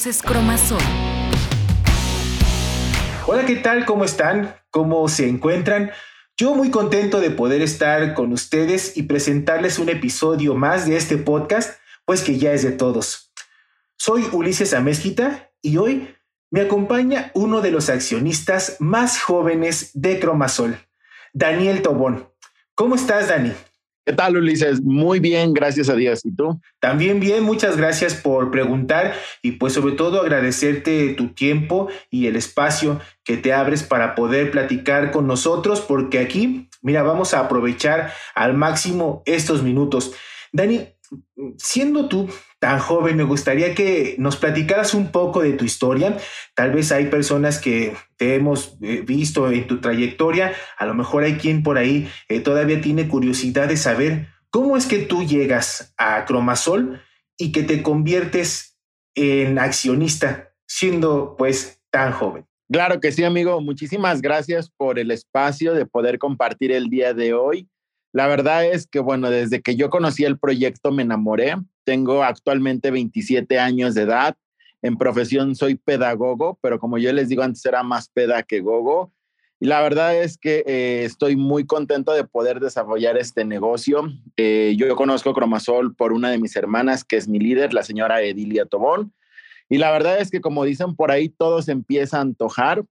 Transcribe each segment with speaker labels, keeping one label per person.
Speaker 1: Cromasol.
Speaker 2: Hola, ¿qué tal? ¿Cómo están? ¿Cómo se encuentran? Yo muy contento de poder estar con ustedes y presentarles un episodio más de este podcast, pues que ya es de todos. Soy Ulises Amezquita y hoy me acompaña uno de los accionistas más jóvenes de Cromasol, Daniel Tobón. ¿Cómo estás, Dani?
Speaker 3: ¿Qué tal, Ulises? Muy bien, gracias a Dios. ¿Y tú?
Speaker 2: También bien, muchas gracias por preguntar y pues sobre todo agradecerte tu tiempo y el espacio que te abres para poder platicar con nosotros, porque aquí, mira, vamos a aprovechar al máximo estos minutos. Dani, siendo tú tan joven, me gustaría que nos platicaras un poco de tu historia. Tal vez hay personas que te hemos eh, visto en tu trayectoria, a lo mejor hay quien por ahí eh, todavía tiene curiosidad de saber cómo es que tú llegas a Cromasol y que te conviertes en accionista siendo pues tan joven.
Speaker 3: Claro que sí, amigo. Muchísimas gracias por el espacio de poder compartir el día de hoy. La verdad es que, bueno, desde que yo conocí el proyecto me enamoré. Tengo actualmente 27 años de edad. En profesión soy pedagogo, pero como yo les digo, antes era más peda que gogo. Y la verdad es que eh, estoy muy contento de poder desarrollar este negocio. Eh, yo conozco Cromasol por una de mis hermanas, que es mi líder, la señora Edilia Tobón. Y la verdad es que, como dicen por ahí, todo se empieza a antojar.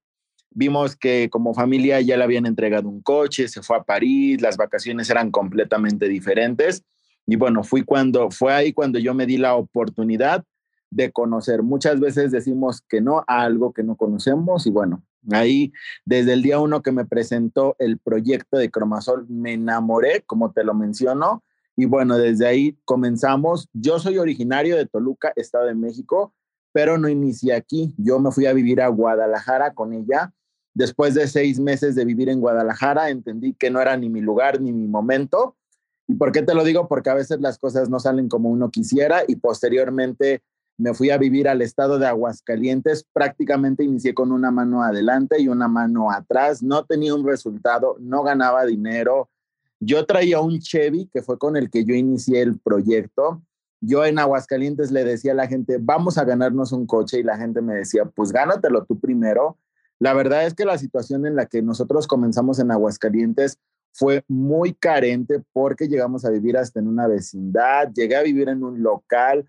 Speaker 3: Vimos que como familia ya le habían entregado un coche, se fue a París, las vacaciones eran completamente diferentes. Y bueno, fui cuando, fue ahí cuando yo me di la oportunidad de conocer. Muchas veces decimos que no a algo que no conocemos y bueno, ahí desde el día uno que me presentó el proyecto de Cromasol me enamoré, como te lo menciono, y bueno, desde ahí comenzamos. Yo soy originario de Toluca, Estado de México, pero no inicié aquí. Yo me fui a vivir a Guadalajara con ella Después de seis meses de vivir en Guadalajara, entendí que no era ni mi lugar ni mi momento. ¿Y por qué te lo digo? Porque a veces las cosas no salen como uno quisiera y posteriormente me fui a vivir al estado de Aguascalientes. Prácticamente inicié con una mano adelante y una mano atrás. No tenía un resultado, no ganaba dinero. Yo traía un Chevy, que fue con el que yo inicié el proyecto. Yo en Aguascalientes le decía a la gente, vamos a ganarnos un coche y la gente me decía, pues gánatelo tú primero la verdad es que la situación en la que nosotros comenzamos en Aguascalientes fue muy carente porque llegamos a vivir hasta en una vecindad, llegué a vivir en un local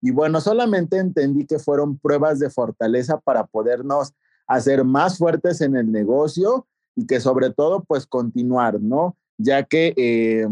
Speaker 3: y bueno, solamente entendí que fueron pruebas de fortaleza para podernos hacer más fuertes en el negocio y que sobre todo pues continuar, ¿no? Ya que eh,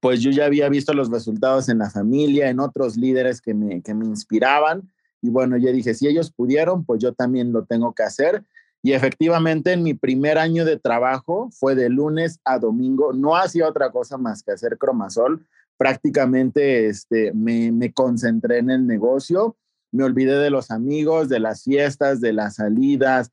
Speaker 3: pues yo ya había visto los resultados en la familia, en otros líderes que me, que me inspiraban y bueno, yo dije, si ellos pudieron, pues yo también lo tengo que hacer. Y efectivamente, en mi primer año de trabajo fue de lunes a domingo. No hacía otra cosa más que hacer cromasol. Prácticamente este, me, me concentré en el negocio. Me olvidé de los amigos, de las fiestas, de las salidas.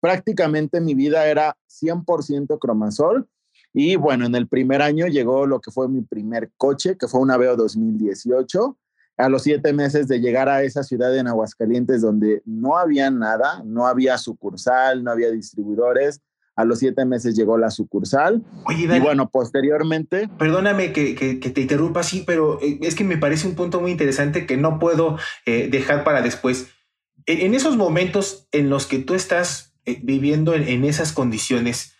Speaker 3: Prácticamente mi vida era 100% cromasol. Y bueno, en el primer año llegó lo que fue mi primer coche, que fue un Aveo 2018 a los siete meses de llegar a esa ciudad en Aguascalientes donde no había nada, no había sucursal, no había distribuidores. A los siete meses llegó la sucursal. y bueno, posteriormente.
Speaker 2: Perdóname que, te interrumpa así, pero eh, es que me parece un punto muy interesante que no puedo eh, dejar para después. En, esos momentos en los que tú estás eh, viviendo en esas condiciones,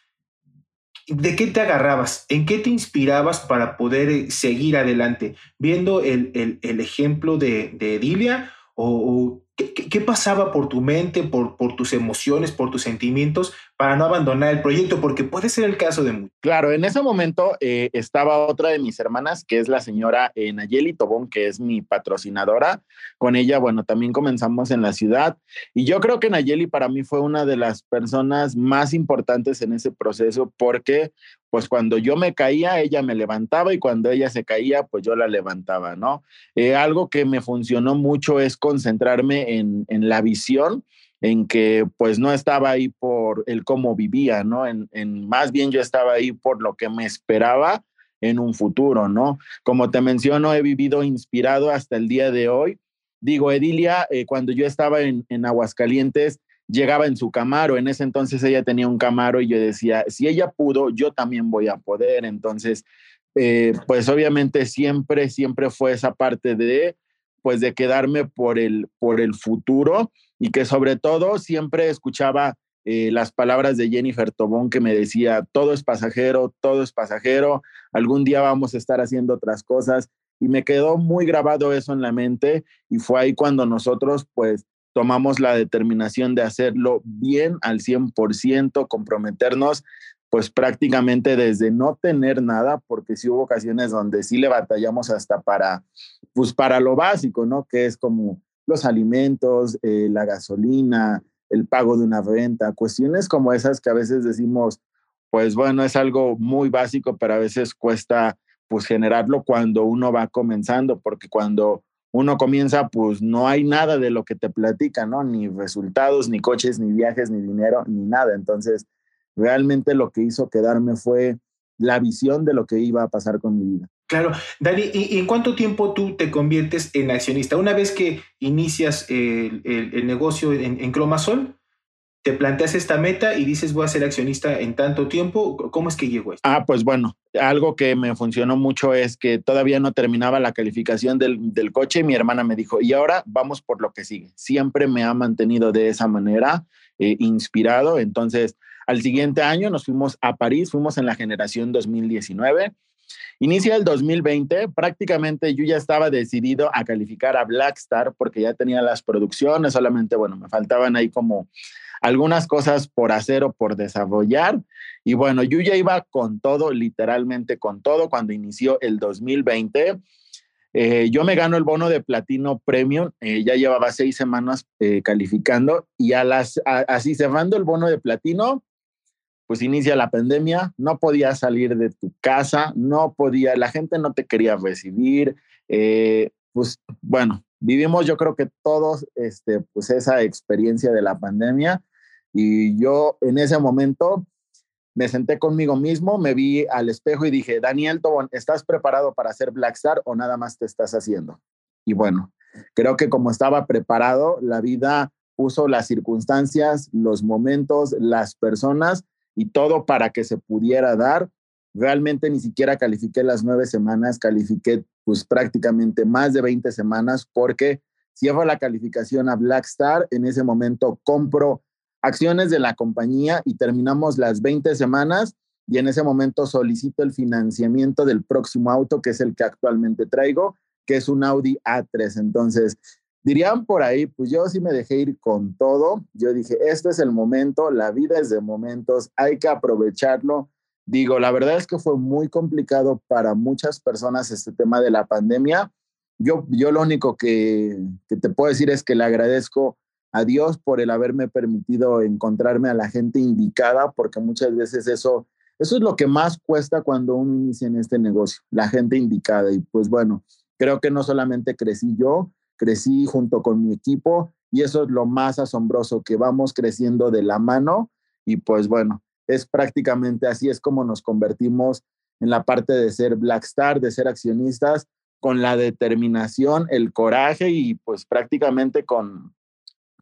Speaker 2: ¿De qué te agarrabas? ¿En qué te inspirabas para poder eh, seguir adelante? ¿Viendo el, ejemplo de, de Edilia? ¿O, ¿qué, pasaba por tu mente, por, tus emociones, por tus sentimientos para no abandonar el proyecto? Porque puede ser el caso de muchos.
Speaker 3: Claro, en ese momento eh, estaba otra de mis hermanas, que es la señora eh, Nayeli Tobón, que es mi patrocinadora. Con ella, bueno, también comenzamos en la ciudad. Y yo creo que Nayeli para mí fue una de las personas más importantes en ese proceso porque pues cuando yo me caía, ella me levantaba y cuando ella se caía, pues yo la levantaba, ¿no? Eh, algo que me funcionó mucho es concentrarme en, en, la visión, en que pues no estaba ahí por el cómo vivía, ¿no? En, en, más bien yo estaba ahí por lo que me esperaba en un futuro, ¿no? Como te menciono, he vivido inspirado hasta el día de hoy. Digo, Edilia, eh, cuando yo estaba en, en Aguascalientes, llegaba en su Camaro. En ese entonces ella tenía un Camaro y yo decía, si ella pudo, yo también voy a poder. Entonces, eh, pues obviamente siempre, siempre fue esa parte de, pues de quedarme por el, por el futuro y que sobre todo siempre escuchaba eh, las palabras de Jennifer Tobón que me decía, todo es pasajero, todo es pasajero, algún día vamos a estar haciendo otras cosas y me quedó muy grabado eso en la mente y fue ahí cuando nosotros pues tomamos la determinación de hacerlo bien al 100%, comprometernos pues prácticamente desde no tener nada, porque sí hubo ocasiones donde sí le batallamos hasta para, pues para lo básico, ¿no? Que es como los alimentos, eh, la gasolina, el pago de una renta, cuestiones como esas que a veces decimos, pues bueno, es algo muy básico, pero a veces cuesta pues generarlo cuando uno va comenzando, porque cuando uno comienza, pues no hay nada de lo que te platica, ¿no? Ni resultados, ni coches, ni viajes, ni dinero, ni nada. Entonces, realmente lo que hizo quedarme fue la visión de lo que iba a pasar con mi vida.
Speaker 2: Claro, Dani, ¿y en cuánto tiempo tú te conviertes en accionista? Una vez que inicias el, negocio en, en, Cromasol, te planteas esta meta y dices voy a ser accionista en tanto tiempo. ¿Cómo es que llegó esto?
Speaker 3: Ah, pues bueno, algo que me funcionó mucho es que todavía no terminaba la calificación del, del coche y mi hermana me dijo, y ahora vamos por lo que sigue. Siempre me ha mantenido de esa manera, eh, inspirado. Entonces, al siguiente año nos fuimos a París, fuimos en la generación 2019. Inicia el 2020, prácticamente yo ya estaba decidido a calificar a Blackstar porque ya tenía las producciones, solamente, bueno, me faltaban ahí como algunas cosas por hacer o por desarrollar. Y bueno, yo ya iba con todo, literalmente con todo, cuando inició el 2020. Eh, yo me gano el bono de platino premium, eh, ya llevaba seis semanas eh, calificando y a las, así cerrando el bono de platino, pues inicia la pandemia, no podías salir de tu casa, no podía, la gente no te quería recibir, eh, pues bueno, vivimos yo creo que todos este, pues esa experiencia de la pandemia y yo en ese momento me senté conmigo mismo, me vi al espejo y dije, Daniel Tobón, ¿estás preparado para hacer Blackstar o nada más te estás haciendo? Y bueno, creo que como estaba preparado, la vida puso las circunstancias, los momentos, las personas y todo para que se pudiera dar. Realmente ni siquiera califiqué las nueve semanas, califiqué pues prácticamente más de 20 semanas porque cierro la calificación a Blackstar, en ese momento compro acciones de la compañía y terminamos las 20 semanas y en ese momento solicito el financiamiento del próximo auto, que es el que actualmente traigo, que es un Audi A3. Entonces, Dirían por ahí, pues yo sí me dejé ir con todo. Yo dije, este es el momento, la vida es de momentos, hay que aprovecharlo. Digo, la verdad es que fue muy complicado para muchas personas este tema de la pandemia. Yo, yo lo único que, que te puedo decir es que le agradezco a Dios por el haberme permitido encontrarme a la gente indicada, porque muchas veces eso, eso es lo que más cuesta cuando uno inicia en este negocio, la gente indicada. Y pues bueno, creo que no solamente crecí yo, crecí junto con mi equipo y eso es lo más asombroso, que vamos creciendo de la mano y pues bueno, es prácticamente así es como nos convertimos en la parte de ser Blackstar, de ser accionistas, con la determinación, el coraje y pues prácticamente con,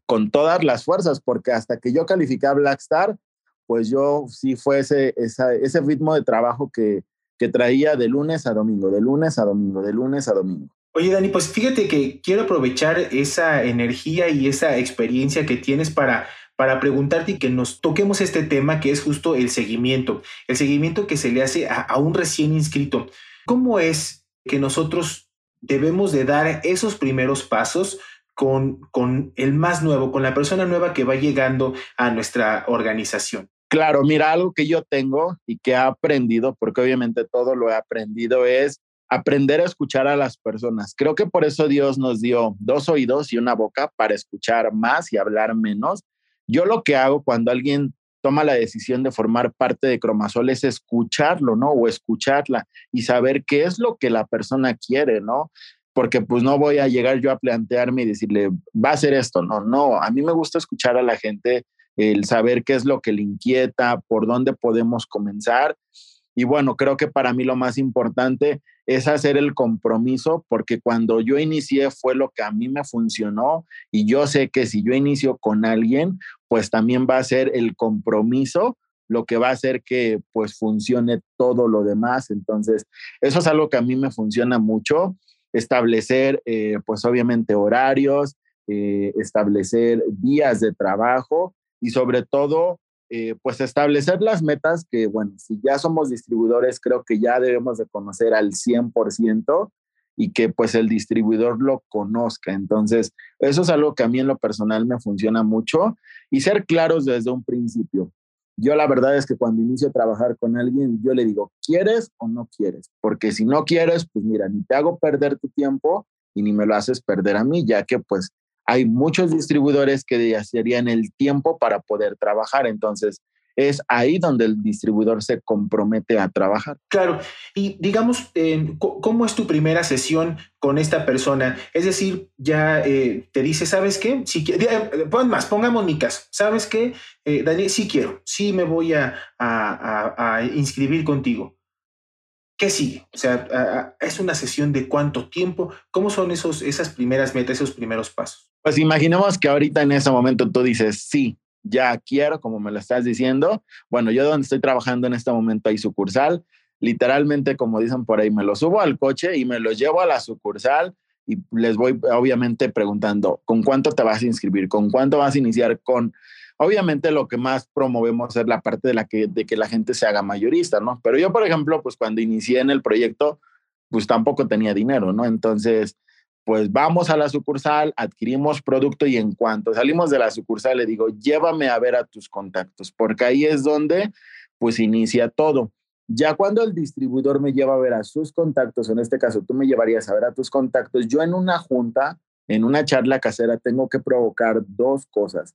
Speaker 3: con todas las fuerzas, porque hasta que yo califiqué a Blackstar, pues yo sí fue ese, ese ritmo de trabajo que, que traía de lunes a domingo, de lunes a domingo, de lunes a domingo.
Speaker 2: Oye, Dani, pues fíjate que quiero aprovechar esa energía y esa experiencia que tienes para, para preguntarte y que nos toquemos este tema que es justo el seguimiento, el seguimiento que se le hace a, a un recién inscrito. ¿Cómo es que nosotros debemos de dar esos primeros pasos con, con el más nuevo, con la persona nueva que va llegando a nuestra organización?
Speaker 3: Claro, mira, algo que yo tengo y que he aprendido, porque obviamente todo lo he aprendido, es aprender a escuchar a las personas. Creo que por eso Dios nos dio dos oídos y una boca para escuchar más y hablar menos. Yo lo que hago cuando alguien toma la decisión de formar parte de Cromasol es escucharlo, ¿no? O escucharla y saber qué es lo que la persona quiere, ¿no? Porque pues no voy a llegar yo a plantearme y decirle, va a ser esto, no, no, a mí me gusta escuchar a la gente, el saber qué es lo que le inquieta, por dónde podemos comenzar. Y bueno, creo que para mí lo más importante es hacer el compromiso, porque cuando yo inicié fue lo que a mí me funcionó y yo sé que si yo inicio con alguien, pues también va a ser el compromiso lo que va a hacer que pues funcione todo lo demás. Entonces, eso es algo que a mí me funciona mucho. establecer, eh, pues obviamente horarios, eh, establecer días de trabajo y sobre todo, eh, pues establecer las metas que, bueno, si ya somos distribuidores, creo que ya debemos de conocer al 100% y que pues el distribuidor lo conozca. Entonces, eso es algo que a mí en lo personal me funciona mucho y ser claros desde un principio. Yo la verdad es que cuando inicio a trabajar con alguien, yo le digo, ¿quieres o no quieres? Porque si no quieres, pues mira, ni te hago perder tu tiempo y ni me lo haces perder a mí, ya que pues hay muchos distribuidores que serían el tiempo para poder trabajar. Entonces, es ahí donde el distribuidor se compromete a trabajar.
Speaker 2: Claro, y digamos, eh, ¿cómo es tu primera sesión con esta persona? Es decir, ya eh, te dice, ¿sabes qué? Si, eh, pon más, pongamos mi caso. ¿Sabes qué, Daniel? Sí quiero, sí me voy a, a, inscribir contigo. ¿Qué sigue? O sea, ¿es una sesión de cuánto tiempo? ¿Cómo son esos, esas primeras metas, esos primeros pasos?
Speaker 3: Pues imaginemos que ahorita en ese momento tú dices, sí, ya quiero, como me lo estás diciendo. Bueno, yo donde estoy trabajando en este momento hay sucursal. Literalmente, como dicen por ahí, me lo subo al coche y me lo llevo a la sucursal y les voy obviamente preguntando, ¿con cuánto te vas a inscribir? ¿Con cuánto vas a iniciar? Con, obviamente lo que más promovemos es la parte de la que, de que la gente se haga mayorista, ¿no? Pero yo, por ejemplo, pues cuando inicié en el proyecto, pues tampoco tenía dinero, ¿no? Entonces, pues vamos a la sucursal, adquirimos producto y en cuanto salimos de la sucursal le digo, llévame a ver a tus contactos, porque ahí es donde pues inicia todo. Ya cuando el distribuidor me lleva a ver a sus contactos, en este caso tú me llevarías a ver a tus contactos, yo en una junta, en una charla casera, tengo que provocar dos cosas.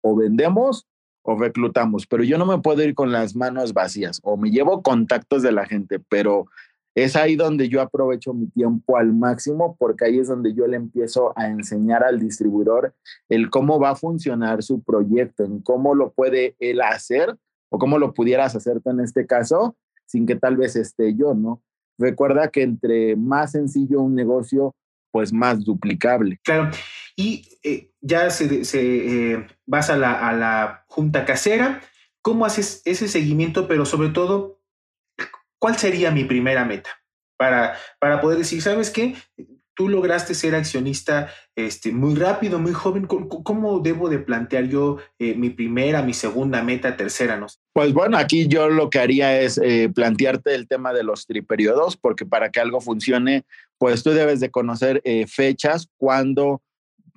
Speaker 3: O vendemos o reclutamos, pero yo no me puedo ir con las manos vacías. O me llevo contactos de la gente, pero es ahí donde yo aprovecho mi tiempo al máximo porque ahí es donde yo le empiezo a enseñar al distribuidor el cómo va a funcionar su proyecto, en cómo lo puede él hacer o cómo lo pudieras hacer tú en este caso sin que tal vez esté yo, ¿no? Recuerda que entre más sencillo un negocio, pues más duplicable.
Speaker 2: Claro. Y eh, ya se, eh, vas a la, a la junta casera, ¿cómo haces ese seguimiento? Pero sobre todo, ¿Cuál sería mi primera meta? Para, para poder decir, ¿sabes qué? Tú lograste ser accionista este, muy rápido, muy joven. ¿Cómo, debo de plantear yo eh, mi primera, mi segunda meta, tercera? No?
Speaker 3: Pues bueno, aquí yo lo que haría es eh, plantearte el tema de los triperiodos, porque para que algo funcione, pues tú debes de conocer eh, fechas, cuándo,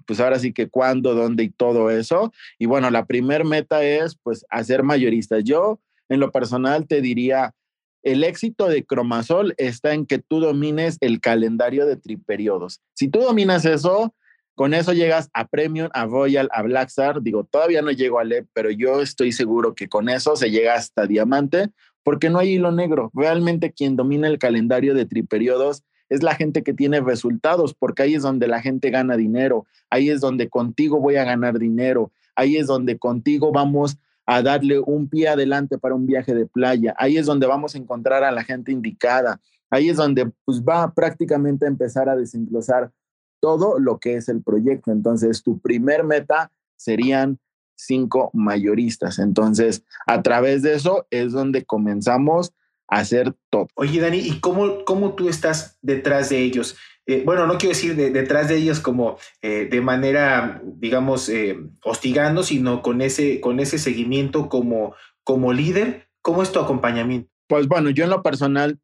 Speaker 3: pues ahora sí que cuándo, dónde y todo eso. Y bueno, la primera meta es pues hacer mayorista. Yo en lo personal te diría, el éxito de Cromasol está en que tú domines el calendario de triperiodos. Si tú dominas eso, con eso llegas a Premium, a Royal, a Blackstar. Digo, todavía no llego a LED, pero yo estoy seguro que con eso se llega hasta Diamante, porque no hay hilo negro. Realmente quien domina el calendario de triperiodos es la gente que tiene resultados, porque ahí es donde la gente gana dinero, ahí es donde contigo voy a ganar dinero, ahí es donde contigo vamos a darle un pie adelante para un viaje de playa. Ahí es donde vamos a encontrar a la gente indicada. Ahí es donde pues, va prácticamente a empezar a desenglosar todo lo que es el proyecto. Entonces, tu primer meta serían cinco mayoristas. Entonces, a través de eso es donde comenzamos a hacer todo.
Speaker 2: Oye, Dani, ¿y cómo, cómo tú estás detrás de ellos? Eh, bueno, no quiero decir detrás de ellos como eh, de manera, digamos, eh, hostigando, sino con ese, con ese seguimiento como, como líder. ¿Cómo es tu acompañamiento?
Speaker 3: Pues bueno, yo en lo personal,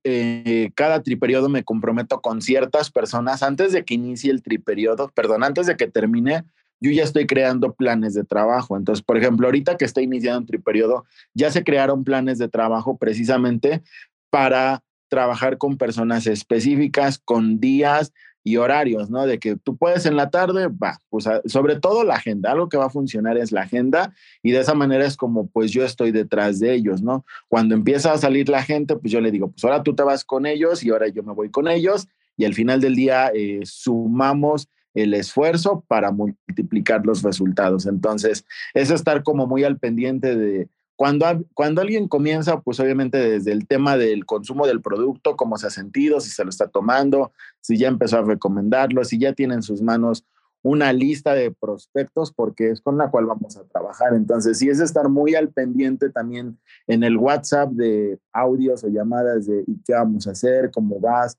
Speaker 3: cada triperiodo me comprometo con ciertas personas antes de que inicie el triperiodo, perdón, antes de que termine, yo ya estoy creando planes de trabajo. Entonces, por ejemplo, ahorita que está iniciando un triperiodo, ya se crearon planes de trabajo precisamente para trabajar con personas específicas, con días y horarios, ¿no? De que tú puedes en la tarde, va, pues sobre todo la agenda, algo que va a funcionar es la agenda y de esa manera es como pues yo estoy detrás de ellos, ¿no? Cuando empieza a salir la gente, pues yo le digo, pues ahora tú te vas con ellos y ahora yo me voy con ellos y al final del día eh, sumamos el esfuerzo para multiplicar los resultados. Entonces, es estar como muy al pendiente de, cuando, cuando alguien comienza, pues obviamente desde el tema del consumo del producto, cómo se ha sentido, si se lo está tomando, si ya empezó a recomendarlo, si ya tiene en sus manos una lista de prospectos, porque es con la cual vamos a trabajar. Entonces, sí es estar muy al pendiente también en el WhatsApp de audios o llamadas de ¿y qué vamos a hacer? ¿Cómo vas?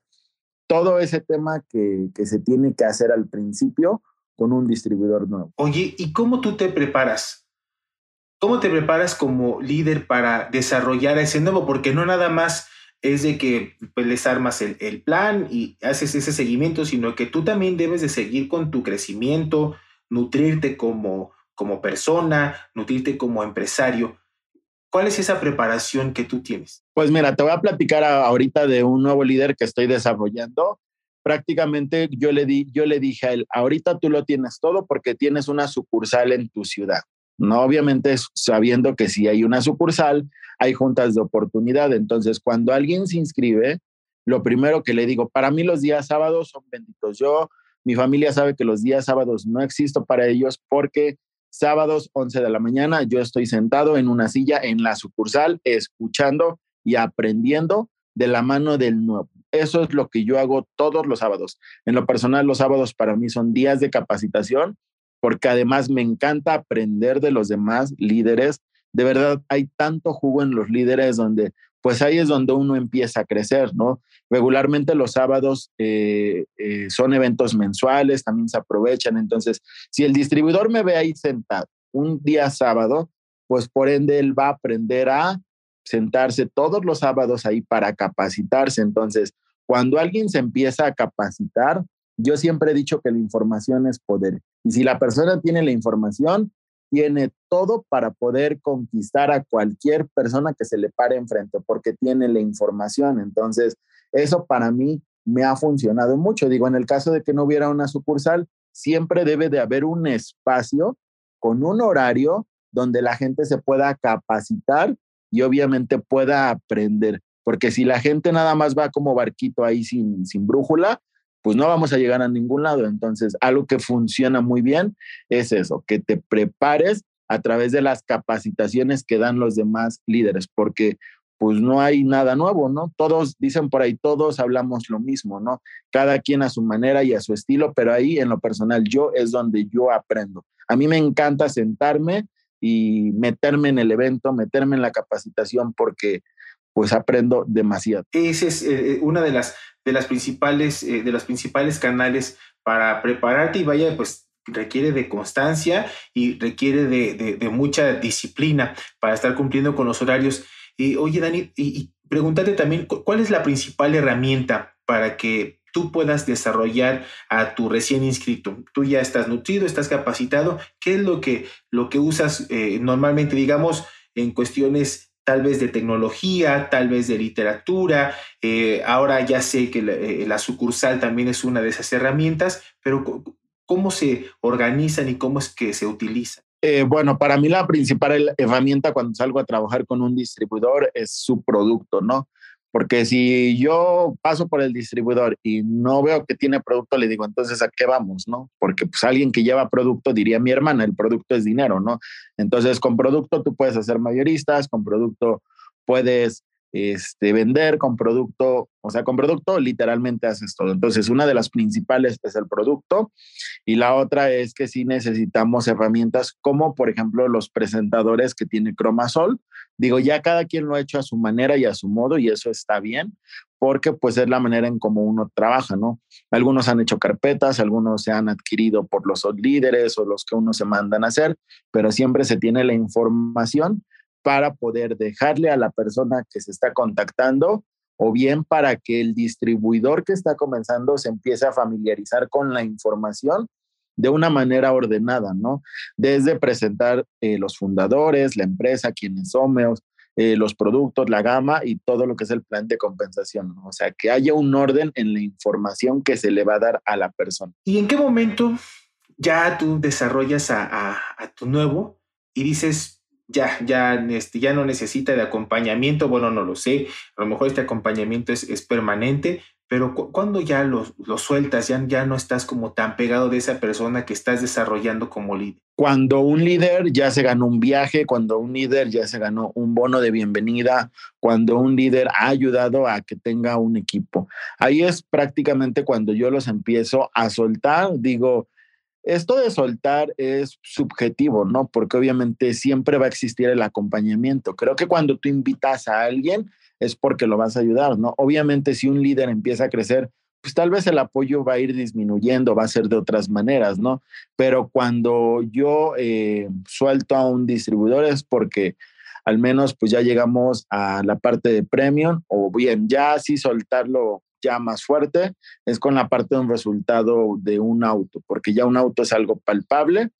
Speaker 3: todo ese tema que, que se tiene que hacer al principio con un distribuidor nuevo.
Speaker 2: Oye, ¿y cómo tú te preparas? ¿Cómo te preparas como líder para desarrollar ese nuevo? Porque no nada más es de que pues, les armas el, el, plan y haces ese seguimiento, sino que tú también debes de seguir con tu crecimiento, nutrirte como, como persona, nutrirte como empresario. ¿Cuál es esa preparación que tú tienes?
Speaker 3: Pues mira, te voy a platicar ahorita de un nuevo líder que estoy desarrollando. Prácticamente yo le, di, yo le dije a él, ahorita tú lo tienes todo porque tienes una sucursal en tu ciudad. No, obviamente sabiendo que si hay una sucursal, hay juntas de oportunidad. Entonces, cuando alguien se inscribe, lo primero que le digo, para mí los días sábados son benditos. Yo, mi familia sabe que los días sábados no existo para ellos porque sábados 11 de la mañana yo estoy sentado en una silla en la sucursal escuchando y aprendiendo de la mano del nuevo. Eso es lo que yo hago todos los sábados. En lo personal, los sábados para mí son días de capacitación porque además me encanta aprender de los demás líderes. De verdad, hay tanto jugo en los líderes donde, pues ahí es donde uno empieza a crecer, ¿no? Regularmente los sábados eh, eh, son eventos mensuales, también se aprovechan. Entonces, si el distribuidor me ve ahí sentado un día sábado, pues por ende él va a aprender a sentarse todos los sábados ahí para capacitarse. Entonces, cuando alguien se empieza a capacitar, yo siempre he dicho que la información es poder. Y si la persona tiene la información, tiene todo para poder conquistar a cualquier persona que se le pare enfrente, porque tiene la información. Entonces, eso para mí me ha funcionado mucho. Digo, en el caso de que no hubiera una sucursal, siempre debe de haber un espacio con un horario donde la gente se pueda capacitar y obviamente pueda aprender. Porque si la gente nada más va como barquito ahí sin, sin brújula, pues no vamos a llegar a ningún lado. Entonces, algo que funciona muy bien es eso, que te prepares a través de las capacitaciones que dan los demás líderes, porque pues no hay nada nuevo, ¿no? Todos dicen por ahí, todos hablamos lo mismo, ¿no? Cada quien a su manera y a su estilo, pero ahí en lo personal yo es donde yo aprendo. A mí me encanta sentarme y meterme en el evento, meterme en la capacitación porque pues aprendo demasiado.
Speaker 2: Esa es eh, eh, una de las, de las principales, eh, de los principales canales para prepararte y vaya, pues requiere de constancia y requiere de, de, mucha disciplina para estar cumpliendo con los horarios. Y oye, Dani, y, pregúntate también, ¿cuál es la principal herramienta para que tú puedas desarrollar a tu recién inscrito. Tú ya estás nutrido, estás capacitado. ¿Qué es lo que, lo que usas normalmente, digamos, en cuestiones tal vez de tecnología, tal vez de literatura. Eh, ahora ya sé que eh, la, sucursal también es una de esas herramientas, pero ¿cómo se organizan y cómo es que se utilizan?
Speaker 3: Eh, bueno, para mí la principal herramienta cuando salgo a trabajar con un distribuidor es su producto, ¿no? Porque si yo paso por el distribuidor y no veo que tiene producto, le digo, entonces, ¿a qué vamos? ¿No? Porque pues alguien que lleva producto diría mi hermana, el producto es dinero, ¿no? Entonces, con producto tú puedes hacer mayoristas, con producto puedes este, vender con producto, o sea, con producto literalmente haces todo. Entonces, una de las principales es el producto y la otra es que sí necesitamos herramientas como, por ejemplo, los presentadores que tiene Cromasol. Digo, ya cada quien lo ha hecho a su manera y a su modo y eso está bien porque pues es la manera en cómo uno trabaja, ¿no? Algunos han hecho carpetas, algunos se han adquirido por los líderes o los que uno se mandan a hacer, pero siempre se tiene la información para poder dejarle a la persona que se está contactando o bien para que el distribuidor que está comenzando se empiece a familiarizar con la información de una manera ordenada, ¿no? Desde presentar eh, los fundadores, la empresa, quiénes somos, eh, los productos, la gama y todo lo que es el plan de compensación. ¿no? O sea, que haya un orden en la información que se le va a dar a la persona.
Speaker 2: ¿Y en qué momento ya tú desarrollas a tu nuevo y dices, ya, ya, este, ya no necesita de acompañamiento, bueno, no lo sé, a lo mejor este acompañamiento es, es permanente, pero cuando ya lo, lo sueltas, ya, ya no estás como tan pegado de esa persona que estás desarrollando como líder.
Speaker 3: Cuando un líder ya se ganó un viaje, cuando un líder ya se ganó un bono de bienvenida, cuando un líder ha ayudado a que tenga un equipo. Ahí es prácticamente cuando yo los empiezo a soltar, digo, esto de soltar es subjetivo, ¿no? Porque obviamente siempre va a existir el acompañamiento. Creo que cuando tú invitas a alguien es porque lo vas a ayudar, ¿no? Obviamente si un líder empieza a crecer, pues tal vez el apoyo va a ir disminuyendo, va a ser de otras maneras, ¿no? Pero cuando yo eh, suelto a un distribuidor es porque al menos pues ya llegamos a la parte de premium o bien ya así soltarlo ya más fuerte es con la parte de un resultado de un auto, porque ya un auto es algo palpable.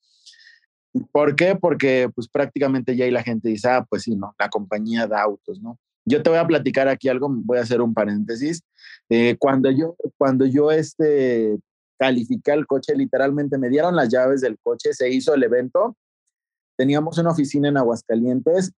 Speaker 3: ¿Por qué? Porque pues prácticamente ya ahí la gente dice, ah, pues sí, ¿no? La compañía da autos, ¿no? Yo te voy a platicar aquí algo, voy a hacer un paréntesis. Eh, cuando yo, cuando yo este, califiqué el coche, literalmente me dieron las llaves del coche, se hizo el evento, teníamos una oficina en Aguascalientes,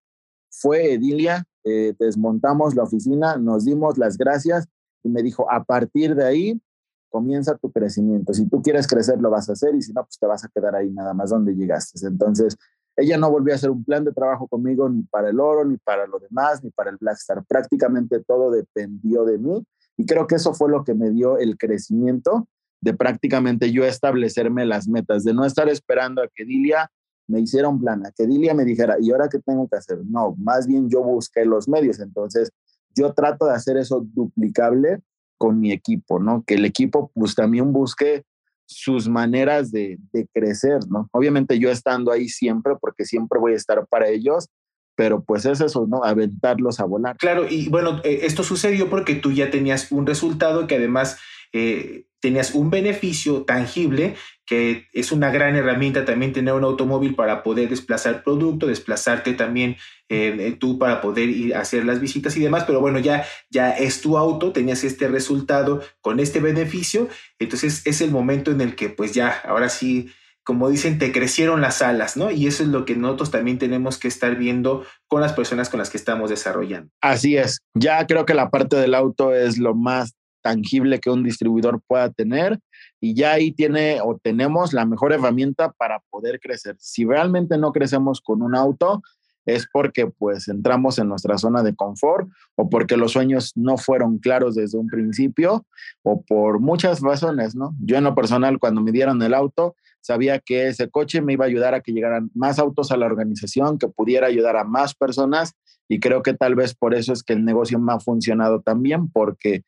Speaker 3: fue Edilia, eh, desmontamos la oficina, nos dimos las gracias y me dijo, a partir de ahí comienza tu crecimiento. Si tú quieres crecer, lo vas a hacer y si no, pues te vas a quedar ahí nada más donde llegaste. Entonces, ella no volvió a hacer un plan de trabajo conmigo ni para el oro, ni para lo demás, ni para el Blackstar. Prácticamente todo dependió de mí y creo que eso fue lo que me dio el crecimiento de prácticamente yo establecerme las metas, de no estar esperando a que Dilia me hiciera un plan, a que Dilia me dijera, ¿y ahora qué tengo que hacer? No, más bien yo busqué los medios. Entonces, yo trato de hacer eso duplicable con mi equipo, ¿no? Que el equipo pues también busque sus maneras de, crecer, ¿no? Obviamente yo estando ahí siempre, porque siempre voy a estar para ellos, pero pues es eso, ¿no? Aventarlos a volar.
Speaker 2: Claro, y bueno, eh, esto sucedió porque tú ya tenías un resultado que además eh, tenías un beneficio tangible que es una gran herramienta también tener un automóvil para poder desplazar producto, desplazarte también eh, tú para poder ir a hacer las visitas y demás, pero bueno, ya, ya es tu auto, tenías este resultado con este beneficio, entonces es el momento en el que pues ya, ahora sí, como dicen, te crecieron las alas, ¿no? Y eso es lo que nosotros también tenemos que estar viendo con las personas con las que estamos desarrollando.
Speaker 3: Así es, ya creo que la parte del auto es lo más tangible que un distribuidor pueda tener y ya ahí tiene o tenemos la mejor herramienta para poder crecer. Si realmente no crecemos con un auto, es porque pues entramos en nuestra zona de confort o porque los sueños no fueron claros desde un principio o por muchas razones, ¿no? Yo en lo personal cuando me dieron el auto sabía que ese coche me iba a ayudar a que llegaran más autos a la organización, que pudiera ayudar a más personas y creo que tal vez por eso es que el negocio me ha funcionado también porque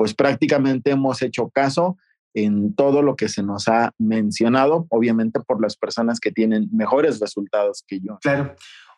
Speaker 3: pues prácticamente hemos hecho caso en todo lo que se nos ha mencionado, obviamente por las personas que tienen mejores resultados que yo.
Speaker 2: Claro.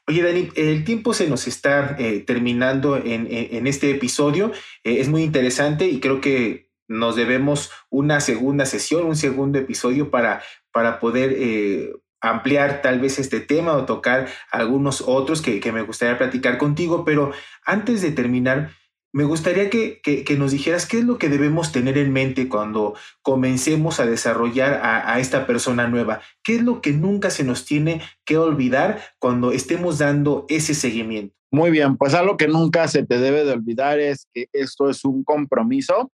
Speaker 2: Oye, Dani, el tiempo se nos está eh, terminando en, este episodio. Eh, es muy interesante y creo que nos debemos una segunda sesión, un segundo episodio para, para poder eh, ampliar tal vez este tema o tocar algunos otros que, que me gustaría platicar contigo. Pero antes de terminar, me gustaría que, nos dijeras qué es lo que debemos tener en mente cuando comencemos a desarrollar a, esta persona nueva. ¿Qué es lo que nunca se nos tiene que olvidar cuando estemos dando ese seguimiento?
Speaker 3: Muy bien, pues algo que nunca se te debe de olvidar es que esto es un compromiso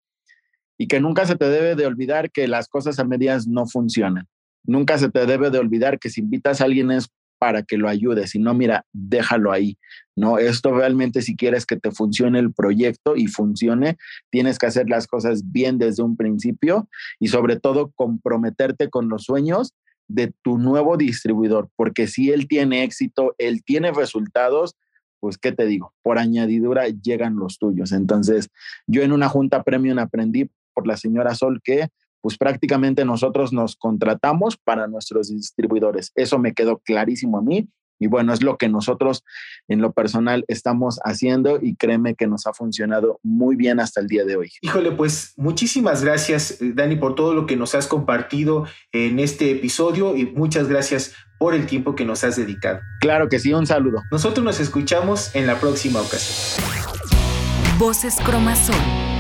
Speaker 3: y que nunca se te debe de olvidar que las cosas a medias no funcionan. Nunca se te debe de olvidar que si invitas a alguien es para que lo ayude, si no, mira, déjalo ahí, ¿no? Esto realmente si quieres que te funcione el proyecto y funcione, tienes que hacer las cosas bien desde un principio y sobre todo comprometerte con los sueños de tu nuevo distribuidor, porque si él tiene éxito, él tiene resultados, pues, ¿qué te digo? Por añadidura llegan los tuyos. Entonces, yo en una junta premium aprendí por la señora Sol que pues prácticamente nosotros nos contratamos para nuestros distribuidores. Eso me quedó clarísimo a mí y bueno, es lo que nosotros en lo personal estamos haciendo y créeme que nos ha funcionado muy bien hasta el día de hoy.
Speaker 2: Híjole, pues muchísimas gracias, eh, Dani, por todo lo que nos has compartido en este episodio y muchas gracias por el tiempo que nos has dedicado.
Speaker 3: Claro que sí, un saludo.
Speaker 2: Nosotros nos escuchamos en la próxima ocasión.
Speaker 1: Voces Cromazón